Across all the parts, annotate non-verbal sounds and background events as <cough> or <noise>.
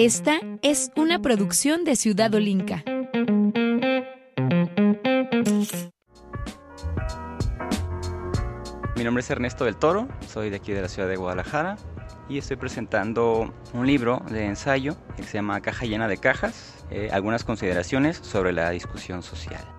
Esta es una producción de Ciudad Olinca. Mi nombre es Ernesto del Toro, soy de aquí de la ciudad de Guadalajara y estoy presentando un libro de ensayo que se llama Caja llena de cajas, eh, algunas consideraciones sobre la discusión social.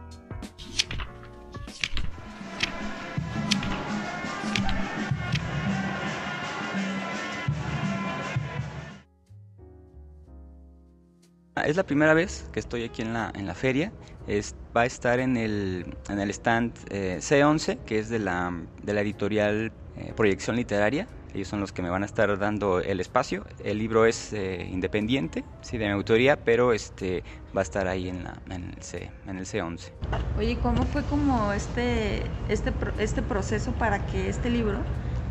Es la primera vez que estoy aquí en la, en la feria. Es, va a estar en el, en el stand eh, C11, que es de la, de la editorial eh, Proyección Literaria. Ellos son los que me van a estar dando el espacio. El libro es eh, independiente, sí, de mi autoría, pero este va a estar ahí en, la, en, el, C, en el C11. Oye, ¿cómo fue como este, este, este proceso para que este libro,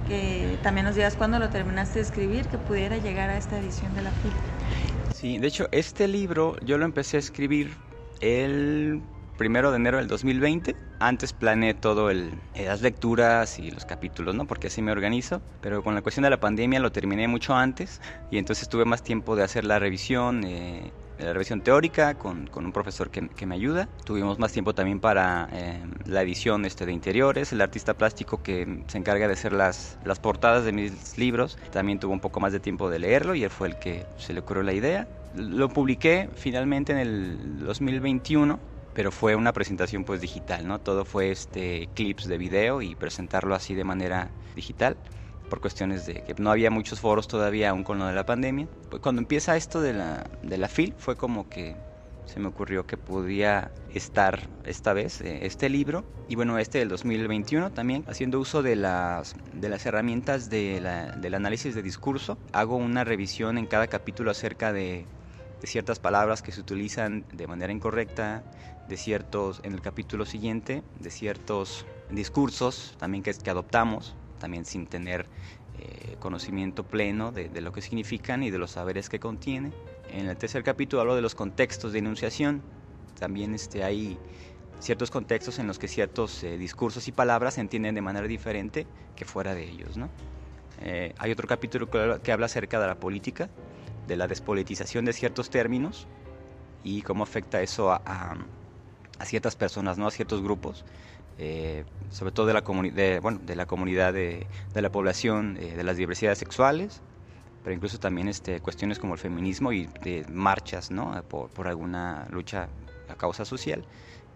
que también nos digas cuándo lo terminaste de escribir, que pudiera llegar a esta edición de la FIL? Sí, de hecho, este libro yo lo empecé a escribir el primero de enero del 2020. Antes planeé todo el, eh, las lecturas y los capítulos, ¿no? Porque así me organizo. Pero con la cuestión de la pandemia lo terminé mucho antes y entonces tuve más tiempo de hacer la revisión. Eh, la revisión teórica con, con un profesor que, que, me ayuda. Tuvimos más tiempo también para eh, la edición este, de interiores. El artista plástico que se encarga de hacer las, las portadas de mis libros también tuvo un poco más de tiempo de leerlo y él fue el que se le ocurrió la idea. Lo publiqué finalmente en el 2021 pero fue una presentación pues digital, ¿no? Todo fue este clips de video y presentarlo así de manera digital por cuestiones de que no había muchos foros todavía aún con lo de la pandemia. Pues cuando empieza esto de la, de la FIL fue como que se me ocurrió que podía estar esta vez eh, este libro y bueno este del 2021 también haciendo uso de las de las herramientas de del análisis de discurso hago una revisión en cada capítulo acerca de, de ciertas palabras que se utilizan de manera incorrecta de ciertos en el capítulo siguiente de ciertos discursos también que adoptamos también sin tener eh, conocimiento pleno de, lo que significan y de los saberes que contiene. En el tercer capítulo hablo de los contextos de enunciación. También este, hay ciertos contextos en los que ciertos eh, discursos y palabras se entienden de manera diferente que fuera de ellos. ¿no? Eh, hay otro capítulo que, habla acerca de la política, de la despolitización de ciertos términos y cómo afecta eso a, a ciertas personas, ¿no? a ciertos grupos. Eh, sobre todo de la, de, bueno, de la comunidad de, de la población, eh, de las diversidades sexuales, pero incluso también este, cuestiones como el feminismo y de marchas ¿no? por, por alguna lucha a causa social.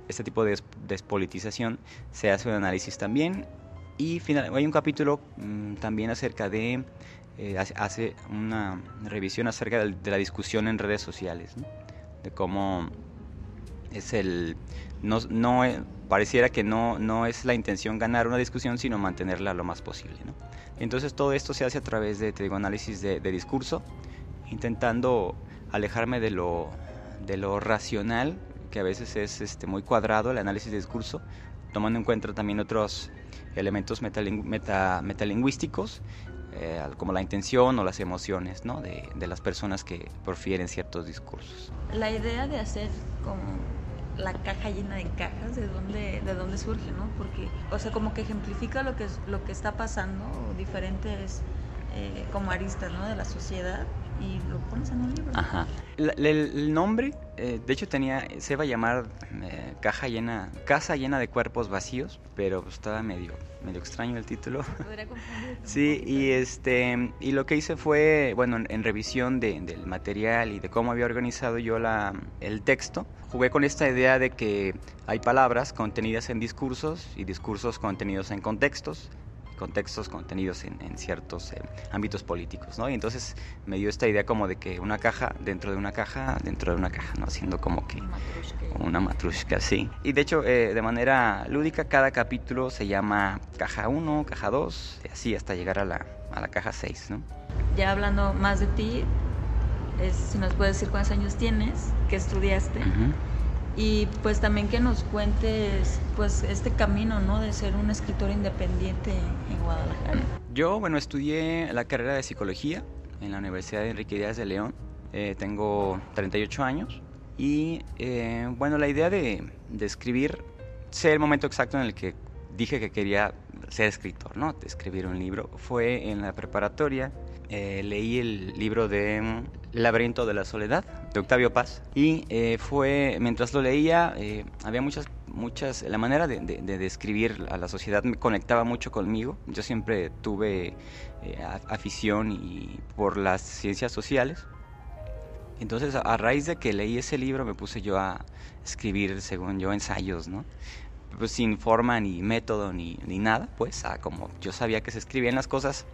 Este tipo de despolitización se hace un análisis también. Y final, hay un capítulo mmm, también acerca de, eh, hace una revisión acerca de, de, la discusión en redes sociales, ¿no? de cómo es el, no, no pareciera que no, no es la intención ganar una discusión, sino mantenerla lo más posible. Entonces todo esto se hace a través de, te digo, análisis de, discurso, intentando alejarme de lo, de lo racional, que a veces es este, muy cuadrado el análisis de discurso, tomando en cuenta también otros elementos meta, metalingüísticos, eh, como la intención o las emociones de, de las personas que profieren ciertos discursos. La idea de hacer como la caja llena de cajas, de dónde, de dónde surge, ¿no? Porque, o sea, como que ejemplifica lo que, lo que está pasando, diferentes eh, como aristas, ¿no? De la sociedad y lo pones en un libro. Ajá. El, nombre, eh, de hecho, tenía, se iba a llamar eh, caja llena, casa llena de cuerpos vacíos, pero pues, estaba medio, medio extraño el título. <laughs> sí, y este, y lo que hice fue, bueno, en, en revisión de, del material y de cómo había organizado yo la, el texto, jugué con esta idea de que hay palabras contenidas en discursos y discursos contenidos en contextos contextos contenidos en, en ciertos eh, ámbitos políticos, ¿no? Y entonces me dio esta idea como de que una caja dentro de una caja dentro de una caja, ¿no? Haciendo como que una matrushka, sí. Y de hecho, eh, de manera lúdica, cada capítulo se llama caja 1, caja 2, y así hasta llegar a la, a la caja 6, ¿no? Ya hablando más de ti, es si nos puedes decir cuántos años tienes, qué estudiaste. Y pues también que nos cuentes pues este camino, ¿no? De ser un escritor independiente en Guadalajara. Yo, bueno, estudié la carrera de psicología en la Universidad de Enrique Díaz de León. Eh, tengo 38 años y eh, bueno, la idea de, de, escribir, sé el momento exacto en el que dije que quería ser escritor, ¿no? Escribir un libro. Fue en la preparatoria eh, leí el libro de mm, laberinto de la soledad de Octavio Paz y eh, fue mientras lo leía eh, había muchas muchas la manera de, describir a la sociedad me conectaba mucho conmigo. Yo siempre tuve afición y por las ciencias sociales. Entonces a, raíz de que leí ese libro me puse yo a escribir según yo ensayos no pues sin forma ni método ni, ni nada pues como yo sabía que se escribían las cosas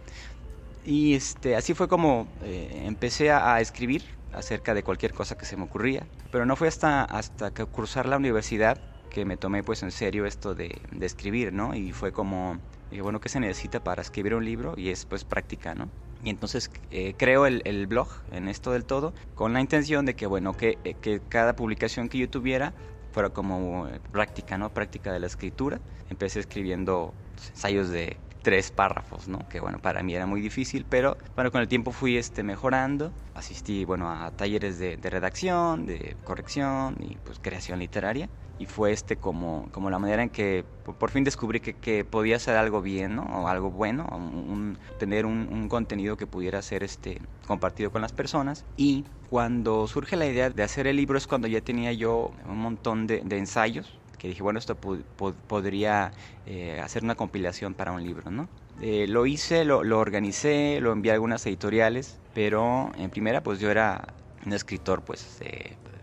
y este, así fue como eh, empecé a, escribir acerca de cualquier cosa que se me ocurría. Pero no fue hasta, hasta que cursar la universidad que me tomé pues en serio esto de, escribir, ¿no? Y fue como, bueno, ¿qué se necesita para escribir un libro? Y es pues práctica, ¿no? Y entonces eh, creo el, el, blog en esto del todo con la intención de que, bueno, que, eh, que cada publicación que yo tuviera fuera como práctica, ¿no? Práctica de la escritura. Empecé escribiendo ensayos de tres párrafos, ¿no? Que bueno, para mí era muy difícil, pero bueno, con el tiempo fui este, mejorando. Asistí, bueno, a talleres de, redacción, de corrección y pues creación literaria. Y fue este como, como la manera en que por, fin descubrí que, que, podía hacer algo bien, ¿no? O algo bueno, tener un, contenido que pudiera ser este, compartido con las personas. Y cuando surge la idea de hacer el libro es cuando ya tenía yo un montón de ensayos que dije, bueno, esto podría eh, hacer una compilación para un libro, ¿no? Eh, lo hice, lo, lo, organicé, lo envié a algunas editoriales, pero en primera pues yo era un escritor, pues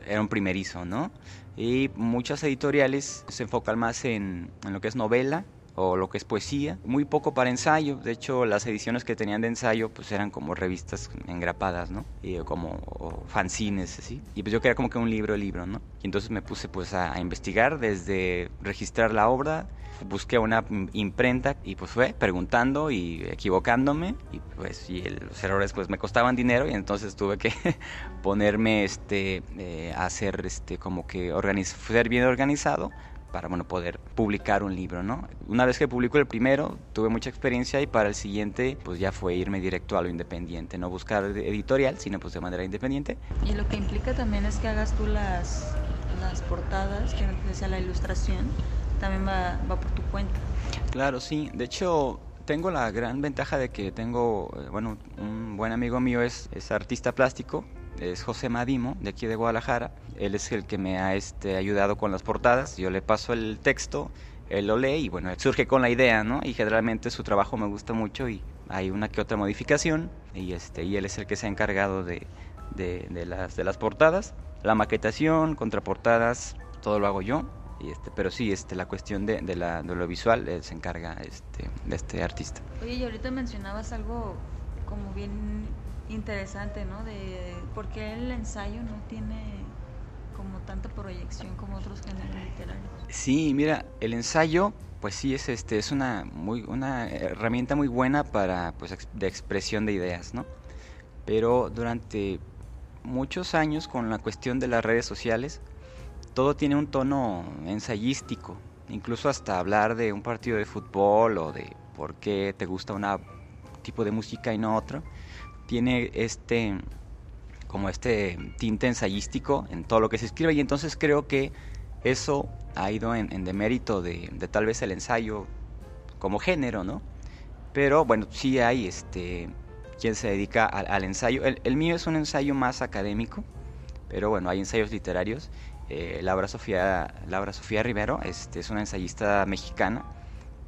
era un primerizo, ¿no? Y muchas editoriales se enfocan más en, en lo que es novela, o lo que es poesía, muy poco para ensayo, de hecho las ediciones que tenían de ensayo pues eran como revistas engrapadas, ¿no? Y como fanzines, así, y pues yo quería como que un libro, libro, ¿no? Y entonces me puse pues a, investigar desde registrar la obra, busqué una imprenta y pues fue preguntando y equivocándome y pues y los errores pues me costaban dinero y entonces tuve que <laughs> ponerme este eh, a hacer este como que ser bien organizado para bueno, poder publicar un libro, ¿no? Una vez que publico el primero, tuve mucha experiencia y para el siguiente, pues ya fue irme directo a lo independiente, no buscar editorial, sino pues de manera independiente. Y lo que implica también es que hagas tú las, las portadas, que sea la ilustración, también va, va por tu cuenta. Claro, sí. De hecho, tengo la gran ventaja de que tengo, eh, bueno, un buen amigo mío es, es artista plástico es José Madimo, de aquí de Guadalajara. Él es el que me ha este, ayudado con las portadas. Yo le paso el texto, él lo lee y bueno, surge con la idea, ¿no? Y generalmente su trabajo me gusta mucho y hay una que otra modificación y, este, y él es el que se ha encargado de, de, las, de las portadas. La maquetación, contraportadas, todo lo hago yo. Y este, pero sí, este, la cuestión de, de, la, de lo visual se encarga este, de este artista. Oye, y ahorita mencionabas algo como bien interesante, ¿no? De por qué el ensayo no tiene como tanta proyección como otros géneros literarios. Sí, mira, el ensayo, pues sí es este es una muy una herramienta muy buena para pues de expresión de ideas, ¿no? Pero durante muchos años con la cuestión de las redes sociales, todo tiene un tono ensayístico, incluso hasta hablar de un partido de fútbol o de por qué te gusta un tipo de música y no otro tiene este como este tinte ensayístico en todo lo que se escribe y entonces creo que eso ha ido en, demérito de, tal vez el ensayo como género, ¿no? Pero bueno, sí hay este quien se dedica al, ensayo. El, mío es un ensayo más académico, pero bueno, hay ensayos literarios. Eh, Laura, Sofía, Laura Sofía Rivero este, es una ensayista mexicana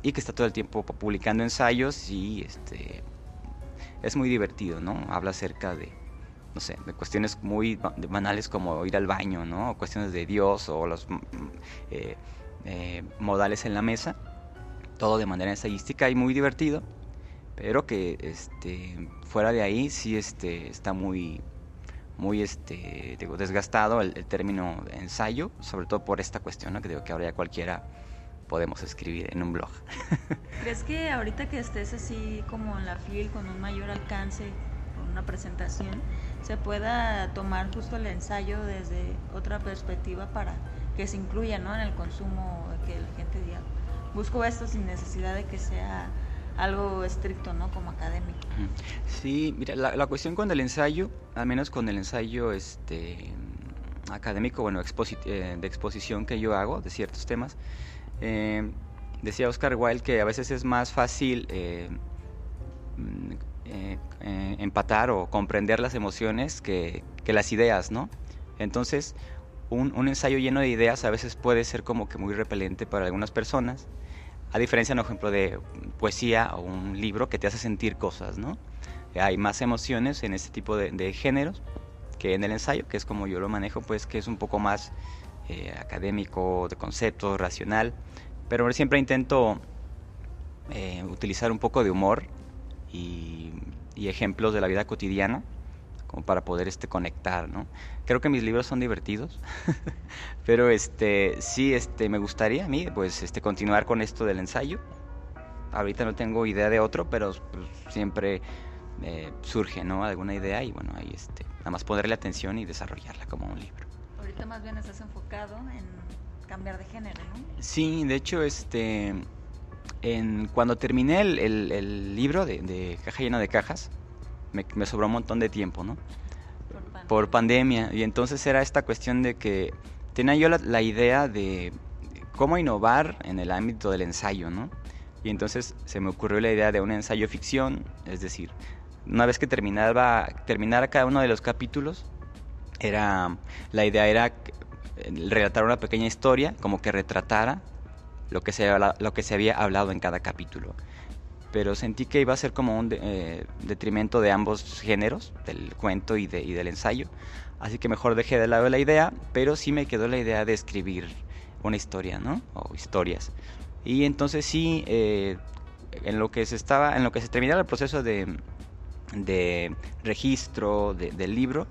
y que está todo el tiempo publicando ensayos y este, es muy divertido, ¿no? Habla acerca de, no sé, de cuestiones muy banales como ir al baño, ¿no? Cuestiones de Dios o los mm, eh, eh, modales en la mesa, todo de manera ensayística y muy divertido, pero que este, fuera de ahí sí este, está muy, muy este, digo, desgastado el, término ensayo, sobre todo por esta cuestión, ¿no? que digo que ahora ya cualquiera podemos escribir en un blog. <laughs> ¿Crees que ahorita que estés así como en la fil, con un mayor alcance, una presentación, se pueda tomar justo el ensayo desde otra perspectiva para que se incluya ¿no? en el consumo, que la gente diga, busco esto sin necesidad de que sea algo estricto, ¿no? Como académico. Sí, mira, la, cuestión con el ensayo, al menos con el ensayo este académico, bueno, eh, de exposición que yo hago de ciertos temas, eh, decía Oscar Wilde que a veces es más fácil eh, mm, empatar o comprender las emociones que, las ideas, ¿no? Entonces, un, ensayo lleno de ideas a veces puede ser como que muy repelente para algunas personas a diferencia, por ejemplo, de poesía o un libro que te hace sentir cosas, ¿no? Hay más emociones en este tipo de, géneros que en el ensayo, que es como yo lo manejo, pues que es un poco más eh, académico, de concepto, racional. Pero siempre intento eh, utilizar un poco de humor y ejemplos de la vida cotidiana como para poder este conectar, ¿no? Creo que mis libros son divertidos, <laughs> pero este sí este me gustaría a mí pues este continuar con esto del ensayo. Ahorita no tengo idea de otro, pero pues, siempre eh, surge, ¿no? Alguna idea y bueno, ahí este nada más ponerle atención y desarrollarla como un libro. Ahorita más bien estás enfocado en cambiar de género, ¿no? Sí, de hecho este en, cuando terminé el, el, libro de, de Caja llena de cajas, me, sobró un montón de tiempo, ¿no? Por pandemia. Y entonces era esta cuestión de que tenía yo la, idea de cómo innovar en el ámbito del ensayo, ¿no? Y entonces se me ocurrió la idea de un ensayo ficción, es decir, una vez que terminaba, terminara cada uno de los capítulos, era, la idea era relatar una pequeña historia, como que retratara lo que se, lo que se había hablado en cada capítulo pero sentí que iba a ser como un eh, detrimento de ambos géneros, del cuento y, de, y, del ensayo. Así que mejor dejé de lado la idea, pero sí me quedó la idea de escribir una historia, ¿no? O historias. Y entonces sí, eh, en lo que se estaba, en lo que se terminaba el proceso de, de registro del libro,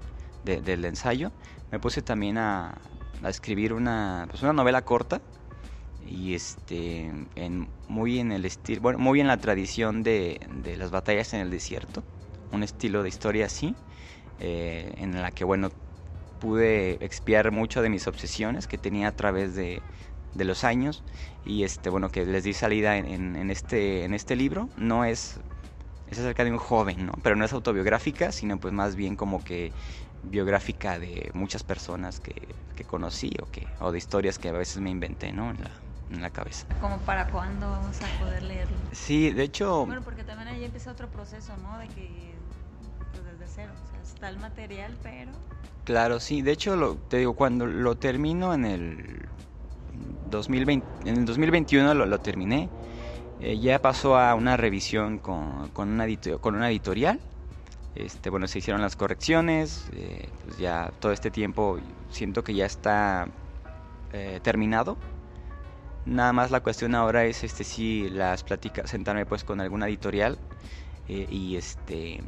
del ensayo, me puse también a, a escribir una, pues una novela corta y este en, muy en el estilo bueno muy en la tradición de, de, las batallas en el desierto un estilo de historia así eh, en la que bueno pude expiar mucho de mis obsesiones que tenía a través de, de los años y este bueno que les di salida en, en, este en este libro. No es es acerca de un joven no pero no es autobiográfica sino pues más bien como que biográfica de muchas personas que, que conocí o que o de historias que a veces me inventé no en la, en la cabeza. ¿Como para cuándo vamos a poder leerlo? Sí, de hecho... Bueno, porque también ahí empieza otro proceso, ¿no? De que pues desde cero, o sea, está el material, pero... Claro, sí, de hecho, lo, te digo, cuando lo termino en el 2020, en el 2021 lo, lo terminé, eh, ya pasó a una revisión con, con, una, con una editorial. Este, bueno, se hicieron las correcciones, eh, pues ya todo este tiempo siento que ya está eh, terminado Nada más la cuestión ahora es este si las pláticas, sentarme pues con alguna editorial eh, y este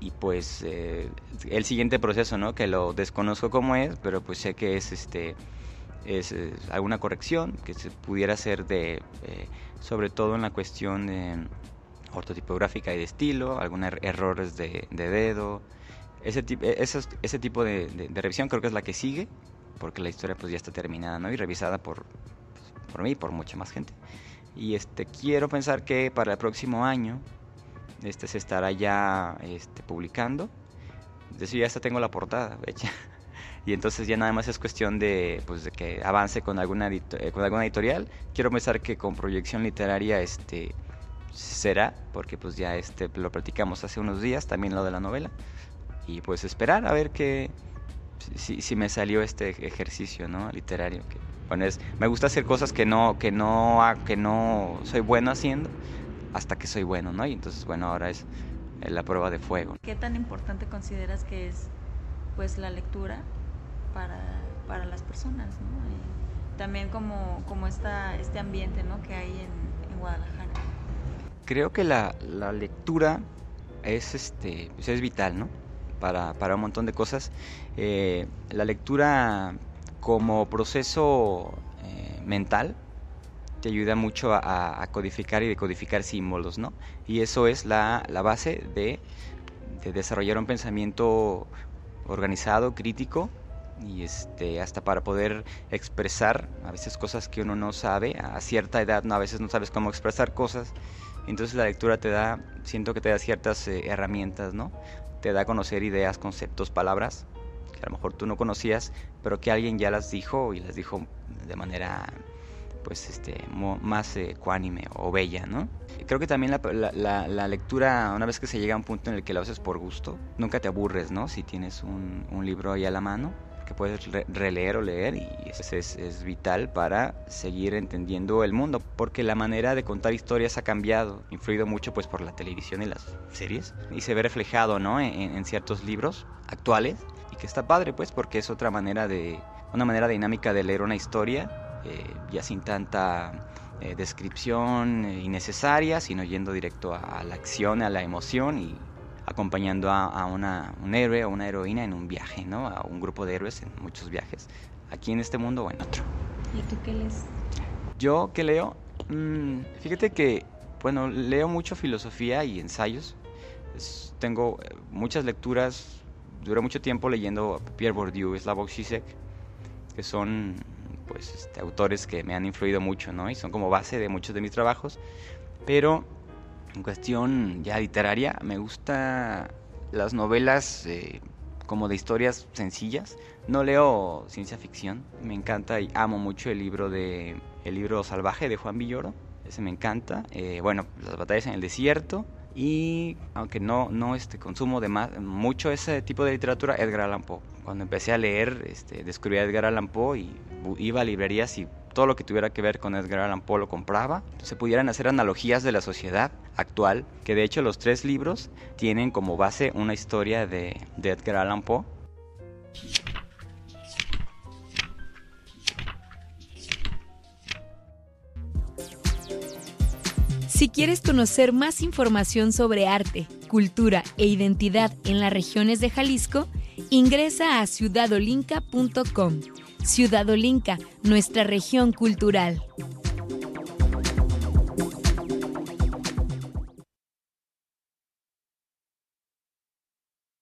y pues el siguiente proceso, ¿no? Que lo desconozco cómo es, pero pues sé que es este es, alguna corrección que se pudiera hacer de sobre todo en la cuestión de ortotipográfica y de estilo, algunos er-, errores de, dedo, ese, tipo ese tipo de, de, revisión creo que es la que sigue, porque la historia pues ya está terminada, ¿no? Y revisada por, por mí y por mucha más gente. Y este quiero pensar que para el próximo año este se estará ya este, publicando. De eso ya hasta tengo la portada hecha. <laughs> Y entonces ya nada más es cuestión de, pues, de que avance con alguna, eh, con alguna editorial. Quiero pensar que con proyección literaria este será, porque pues ya este lo platicamos hace unos días, también lo de la novela. Y pues esperar a ver qué si, si me salió este ejercicio ¿no? literario que me gusta hacer cosas que no, que no, que no soy bueno haciendo hasta que soy bueno, ¿no? Y entonces, bueno, ahora es la prueba de fuego. ¿Qué tan importante consideras que es, pues, la lectura para, para las personas, ¿no? también como, como esta, este ambiente, ¿no? Que hay en, en Guadalajara. Creo que la, la lectura es, este, pues es vital, ¿no? Para, para un montón de cosas. Eh, la lectura como proceso eh, mental te ayuda mucho a, codificar y decodificar símbolos, ¿no? Y eso es la, base de, de desarrollar un pensamiento organizado, crítico, y este hasta para poder expresar a veces cosas que uno no sabe a cierta edad no a veces no sabes cómo expresar cosas entonces la lectura te da siento que te da ciertas eh, herramientas no te da a conocer ideas conceptos palabras que a lo mejor tú no conocías pero que alguien ya las dijo y las dijo de manera pues este más eh, cuánime o bella no creo que también la, la, lectura una vez que se llega a un punto en el que lo haces por gusto nunca te aburres no si tienes un, un libro ahí a la mano que puedes releer o leer y es, es, vital para seguir entendiendo el mundo porque la manera de contar historias ha cambiado, influido mucho pues por la televisión y las series y se ve reflejado ¿no? en, ciertos libros actuales y que está padre pues porque es otra manera de una manera dinámica de leer una historia eh, ya sin tanta eh, descripción eh, innecesaria sino yendo directo a la acción a la emoción y acompañando a, una, un héroe o una heroína en un viaje, ¿no? A un grupo de héroes en muchos viajes, aquí en este mundo o en otro. ¿Y tú qué lees? Yo, ¿qué leo? Mm, fíjate que, bueno, leo mucho filosofía y ensayos. tengo eh, muchas lecturas, duré mucho tiempo leyendo a Pierre Bourdieu, Slavoj Zizek, que son pues este, autores que me han influido mucho, ¿no? Y son como base de muchos de mis trabajos. Pero en cuestión ya literaria, me gusta las novelas eh, como de historias sencillas. No leo ciencia ficción, me encanta y amo mucho el libro de El libro salvaje de Juan Villoro, ese me encanta. Eh, bueno, las batallas en el desierto y aunque no no este consumo de más, mucho ese tipo de literatura, Edgar Allan Poe. Cuando empecé a leer, este, descubrí a Edgar Allan Poe y iba a librerías y todo lo que tuviera que ver con Edgar Allan Poe lo compraba. Se pudieran hacer analogías de la sociedad actual, que de hecho los tres libros tienen como base una historia de, de Edgar Allan Poe. Quieres conocer más información sobre arte, cultura e identidad en las regiones de Jalisco, ingresa a ciudadolinca.com Ciudad Olinca, nuestra región cultural.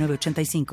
85